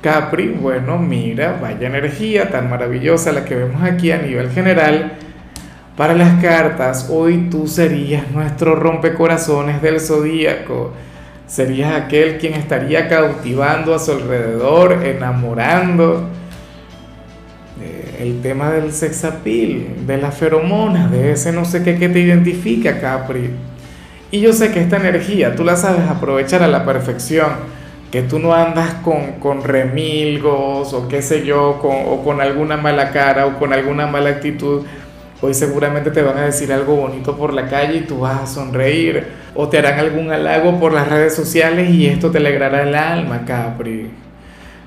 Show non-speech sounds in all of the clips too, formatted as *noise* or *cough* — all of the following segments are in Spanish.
Capri, bueno, mira, vaya energía tan maravillosa la que vemos aquí a nivel general. Para las cartas, hoy tú serías nuestro rompecorazones del zodíaco. Serías aquel quien estaría cautivando a su alrededor, enamorando. Eh, el tema del sexapil, de la feromona, de ese no sé qué que te identifica, Capri. Y yo sé que esta energía tú la sabes aprovechar a la perfección que tú no andas con, remilgos o qué sé yo, con, o con alguna mala cara o con alguna mala actitud, hoy seguramente te van a decir algo bonito por la calle y tú vas a sonreír, o te harán algún halago por las redes sociales y esto te alegrará el alma, Capri.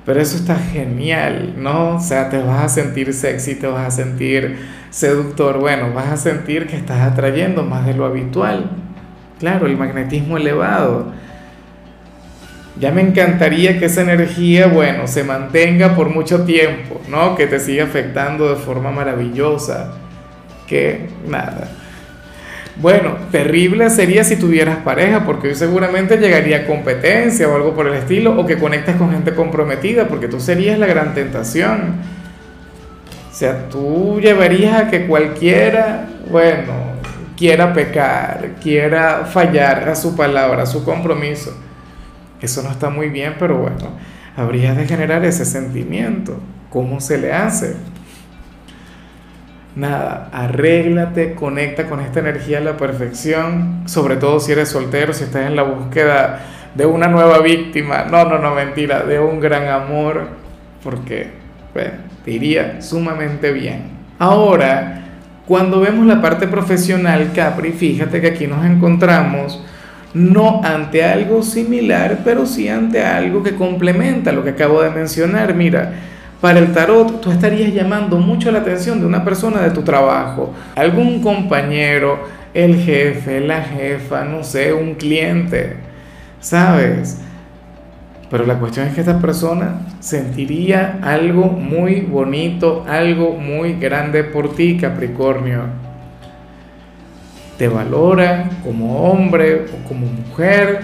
Pero eso está genial, ¿no? O sea, te vas a sentir sexy, te vas a sentir seductor, bueno, vas a sentir que estás atrayendo más de lo habitual. Claro, el magnetismo elevado ya me encantaría que esa energía, bueno, se mantenga por mucho tiempo, ¿no? Que te siga afectando de forma maravillosa. Que nada. Bueno, terrible sería si tuvieras pareja, porque hoy seguramente llegaría competencia o algo por el estilo, o que conectes con gente comprometida, porque tú serías la gran tentación. O sea, tú llevarías a que cualquiera, bueno, quiera pecar, quiera fallar a su palabra, a su compromiso. Eso no está muy bien, pero bueno, habría de generar ese sentimiento. ¿Cómo se le hace? Nada, arréglate, conecta con esta energía a la perfección, sobre todo si eres soltero, si estás en la búsqueda de una nueva víctima, no, no, no, mentira, de un gran amor, porque te iría sumamente bien. Ahora, cuando vemos la parte profesional, Capri, fíjate que aquí nos encontramos no ante algo similar, pero sí ante algo que complementa lo que acabo de mencionar. Mira, para el tarot tú estarías llamando mucho la atención de una persona de tu trabajo, algún compañero, el jefe, la jefa, no sé, un cliente, ¿sabes? Pero la cuestión es que esta persona sentiría algo muy bonito, algo muy grande por ti, Capricornio te valora como hombre o como mujer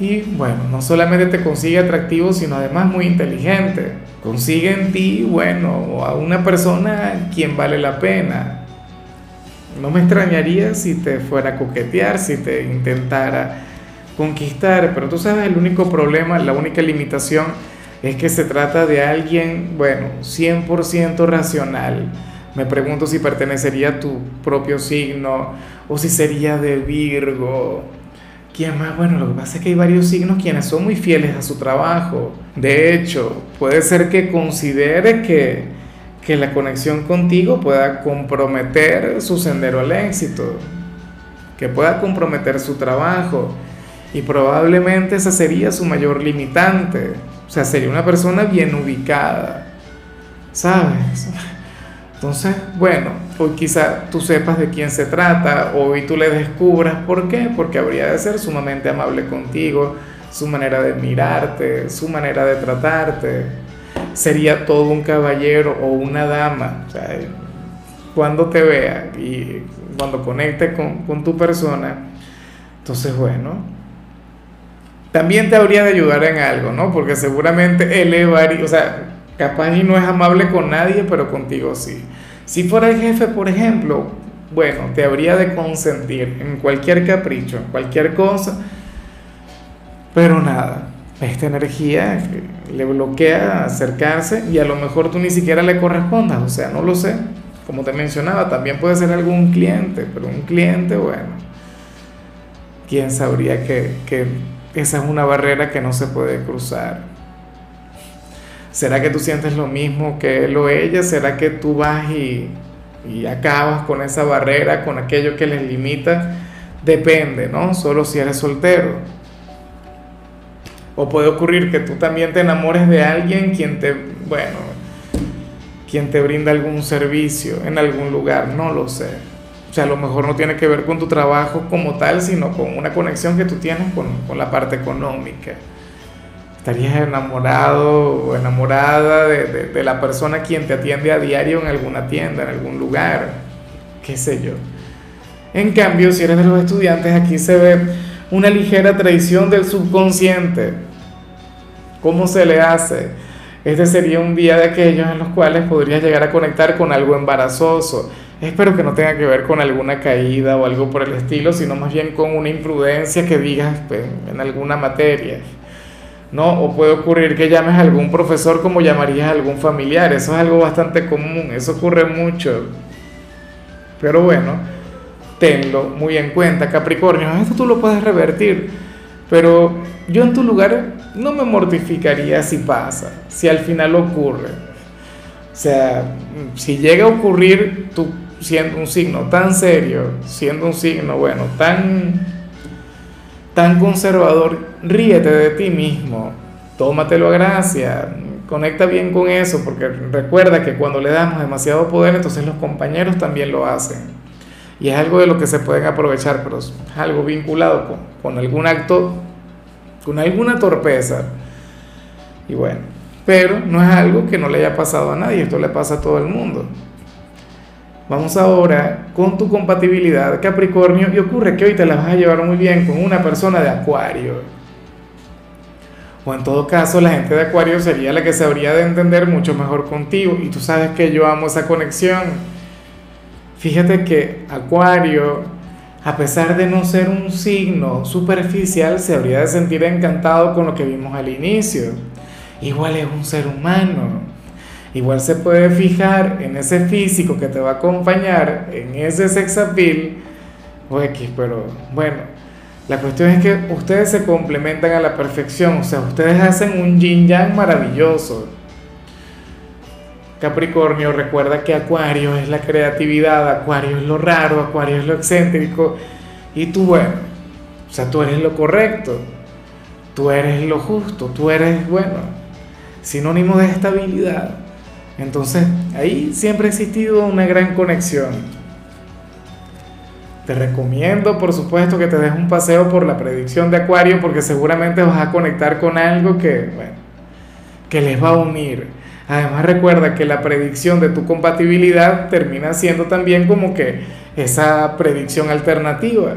y bueno, no solamente te consigue atractivo, sino además muy inteligente. Consigue en ti, bueno, a una persona quien vale la pena. No me extrañaría si te fuera a coquetear, si te intentara conquistar, pero tú sabes, el único problema, la única limitación es que se trata de alguien, bueno, 100% racional me pregunto si pertenecería a tu propio signo o si sería de Virgo. ¿Quién más? Bueno, lo que pasa es que hay varios signos quienes son muy fieles a su trabajo. De hecho, puede ser que considere que, que la conexión contigo pueda comprometer su sendero al éxito, que pueda comprometer su trabajo. Y probablemente esa sería su mayor limitante. O sea, sería una persona bien ubicada. ¿Sabes? Entonces, bueno, hoy quizá tú sepas de quién se trata, hoy tú le descubras por qué, porque habría de ser sumamente amable contigo, su manera de mirarte, su manera de tratarte. Sería todo un caballero o una dama. O sea, cuando te vea y cuando conecte con, con tu persona, entonces, bueno, también te habría de ayudar en algo, ¿no? Porque seguramente elevar, o sea, Capaz y no es amable con nadie, pero contigo sí. Si fuera el jefe, por ejemplo, bueno, te habría de consentir en cualquier capricho, en cualquier cosa, pero nada, esta energía le bloquea acercarse y a lo mejor tú ni siquiera le correspondas, o sea, no lo sé. Como te mencionaba, también puede ser algún cliente, pero un cliente, bueno, quién sabría que, que esa es una barrera que no se puede cruzar. ¿Será que tú sientes lo mismo que él o ella? ¿Será que tú vas y, acabas con esa barrera, con aquello que les limita? Depende, ¿no? Solo si eres soltero. O puede ocurrir que tú también te enamores de alguien quien te, bueno, quien te brinda algún servicio en algún lugar, no lo sé. O sea, a lo mejor no tiene que ver con tu trabajo como tal, sino con una conexión que tú tienes con, con la parte económica. Estarías enamorado o enamorada de, de, de la persona quien te atiende a diario en alguna tienda, en algún lugar, qué sé yo. En cambio, si eres de los estudiantes, aquí se ve una ligera traición del subconsciente. ¿Cómo se le hace? Este sería un día de aquellos en los cuales podrías llegar a conectar con algo embarazoso. Espero que no tenga que ver con alguna caída o algo por el estilo, sino más bien con una imprudencia que digas pues, en alguna materia. ¿No? O puede ocurrir que llames a algún profesor como llamarías a algún familiar. Eso es algo bastante común, eso ocurre mucho. Pero bueno, tenlo muy en cuenta, Capricornio. Esto tú lo puedes revertir, pero yo en tu lugar no me mortificaría si pasa, si al final ocurre. O sea, si llega a ocurrir tú siendo un signo tan serio, siendo un signo, bueno, tan, tan conservador, ríete de ti mismo, tómatelo a gracia, conecta bien con eso, porque recuerda que cuando le damos demasiado poder, entonces los compañeros también lo hacen. Y es algo de lo que se pueden aprovechar, pero es algo vinculado con, algún acto, con alguna torpeza. Y bueno, pero no es algo que no le haya pasado a nadie, esto le pasa a todo el mundo. Vamos ahora con tu compatibilidad Capricornio y ocurre que hoy te la vas a llevar muy bien con una persona de Acuario. O en todo caso la gente de Acuario sería la que se habría de entender mucho mejor contigo y tú sabes que yo amo esa conexión Fíjate que Acuario, a pesar de no ser un signo superficial, se habría de sentir encantado con lo que vimos al inicio. Igual es un ser humano. Igual se puede fijar en ese físico que te va a acompañar, en ese sex appeal, X, pero bueno, la cuestión es que ustedes se complementan a la perfección, o sea, ustedes hacen un yin yang maravilloso. Capricornio, recuerda que Acuario es la creatividad, Acuario es lo raro, Acuario es lo excéntrico, y tú, bueno, o sea, tú eres lo correcto, tú eres lo justo, tú eres, bueno, sinónimo de estabilidad. Entonces, ahí siempre ha existido una gran conexión. Te recomiendo, por supuesto, que te des un paseo por la predicción de Acuario, porque seguramente vas a conectar con algo que, bueno, que les va a unir Además recuerda que la predicción de tu compatibilidad termina siendo también como que esa predicción alternativa.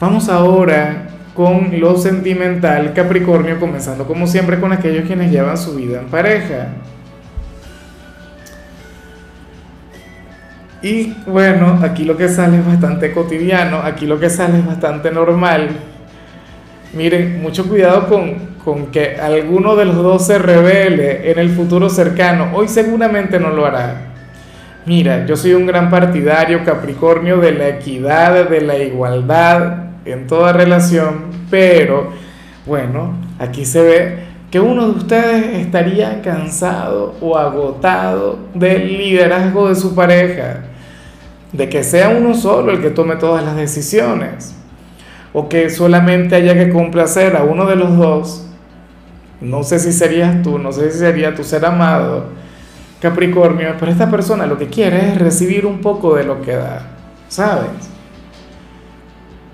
Vamos ahora con lo sentimental Capricornio, comenzando como siempre con aquellos quienes llevan su vida en pareja. Y bueno, aquí lo que sale es bastante cotidiano, aquí lo que sale es bastante normal. Miren, mucho cuidado con, con que alguno de los dos se revele en el futuro cercano. Hoy seguramente no lo hará. Mira, yo soy un gran partidario Capricornio de la equidad, de la igualdad en toda relación, pero bueno, aquí se ve que uno de ustedes estaría cansado o agotado del liderazgo de su pareja, de que sea uno solo el que tome todas las decisiones, o que solamente haya que complacer a uno de los dos no sé si serías tú, no sé si sería tu ser amado, Capricornio, pero esta persona lo que quiere es recibir un poco de lo que da, ¿sabes?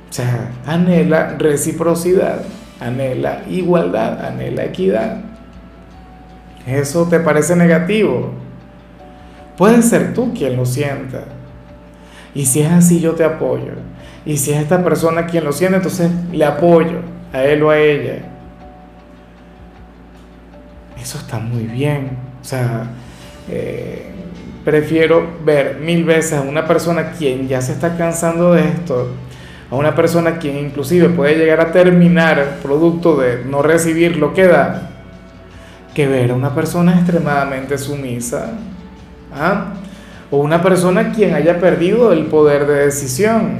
O sea, anhela reciprocidad, anhela igualdad, anhela equidad. ¿Eso te parece negativo? Puede ser tú quien lo sienta. Y si es así, yo te apoyo. Y si es esta persona quien lo siente, entonces le apoyo a él o a ella eso está muy bien. O sea, eh, prefiero ver mil veces a una persona quien ya se está cansando de esto, a una persona quien inclusive puede llegar a terminar producto de no recibir lo que da, que ver a una persona extremadamente sumisa. ¿ah? O una persona quien haya perdido el poder de decisión.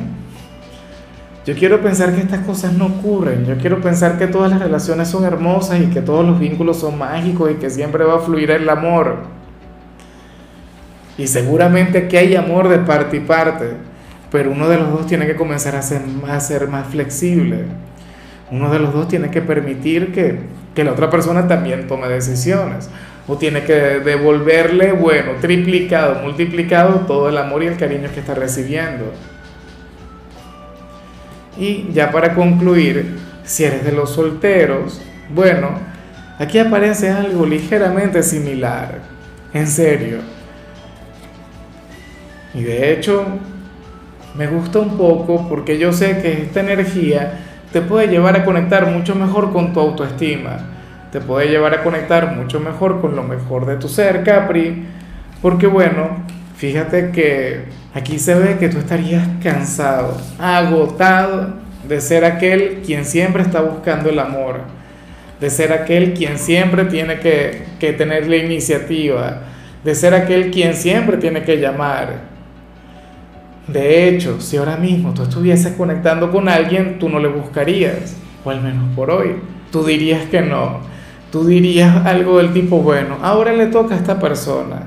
Yo quiero pensar que estas cosas no ocurren, yo quiero pensar que todas las relaciones son hermosas y que todos los vínculos son mágicos y que siempre va a fluir el amor. Y seguramente que hay amor de parte y parte, pero uno de los dos tiene que comenzar a ser, a ser más flexible. Uno de los dos tiene que permitir que, que la otra persona también tome decisiones. O tiene que devolverle, bueno, triplicado, multiplicado todo el amor y el cariño que está recibiendo. Y ya para concluir, si eres de los solteros, bueno, aquí aparece algo ligeramente similar. En serio. Y de hecho, me gusta un poco porque yo sé que esta energía te puede llevar a conectar mucho mejor con tu autoestima, te puede llevar a conectar mucho mejor con lo mejor de tu ser, Capri, porque bueno, fíjate que aquí se ve que tú estarías cansado, agotado de ser aquel quien siempre está buscando el amor, de ser aquel quien siempre tiene que, que tener la iniciativa, de ser aquel quien siempre tiene que llamar de hecho, si ahora mismo tú estuvieses conectando con alguien, tú no le buscarías, o al menos por hoy. Tú dirías que no. Tú dirías algo del tipo, bueno, ahora le toca a esta persona.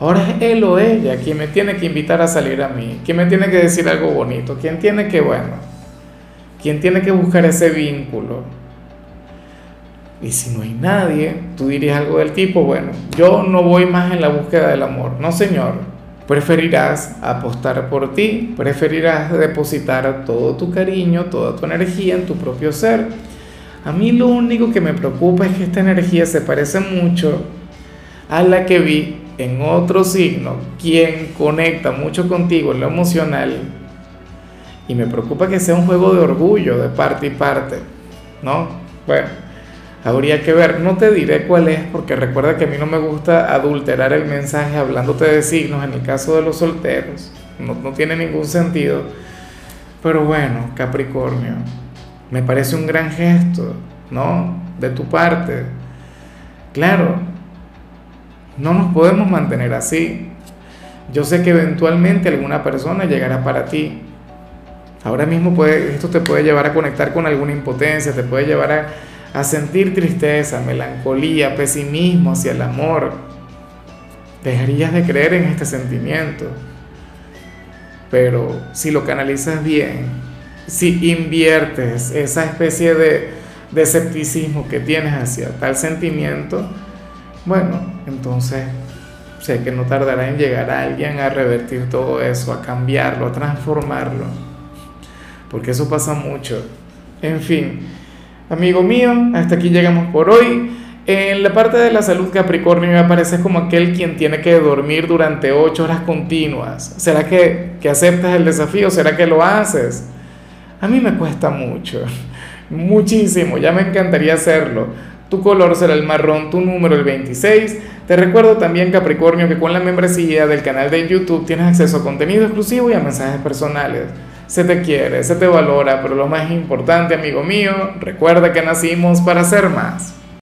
Ahora es él o ella quien me tiene que invitar a salir a mí, quien me tiene que decir algo bonito, quien tiene que, bueno, quien tiene que buscar ese vínculo. Y si no hay nadie, tú dirías algo del tipo, bueno, yo no voy más en la búsqueda del amor. No, señor Preferirás apostar por ti, preferirás depositar todo tu cariño, toda tu energía en tu propio ser. A mí lo único que me preocupa es que esta energía se parece mucho a la que vi en otro signo, quien conecta mucho contigo en lo emocional. Y me preocupa que sea un juego de orgullo de parte y parte, ¿no? Bueno Habría que ver, no te diré cuál es, porque recuerda que a mí no me gusta adulterar el mensaje hablándote de signos en el caso de los solteros. No, no tiene ningún sentido. Pero bueno, Capricornio, me parece un gran gesto, ¿no? De tu parte. Claro, no nos podemos mantener así. Yo sé que eventualmente alguna persona llegará para ti. Ahora mismo puede, esto te puede llevar a conectar con alguna impotencia, te puede llevar a a sentir tristeza, melancolía, pesimismo hacia el amor, dejarías de creer en este sentimiento. Pero si lo canalizas bien, si inviertes esa especie de, de escepticismo que tienes hacia tal sentimiento, bueno, entonces sé que no tardará en llegar a alguien a revertir todo eso, a cambiarlo, a transformarlo. Porque eso pasa mucho. En fin, Amigo mío, hasta aquí llegamos por hoy. En la parte de la salud Capricornio me aparece como aquel quien tiene que dormir durante ocho horas continuas. ¿Será que, que aceptas el desafío? ¿Será que lo haces? A mí me cuesta mucho, *laughs* muchísimo, ya me encantaría hacerlo. Tu color será el marrón, tu número el 26. Te recuerdo también, Capricornio, que con la membresía del canal de YouTube tienes acceso a contenido exclusivo y a mensajes personales se te quiere, se te valora, pero lo más importante, amigo mío, recuerda que nacimos para ser más.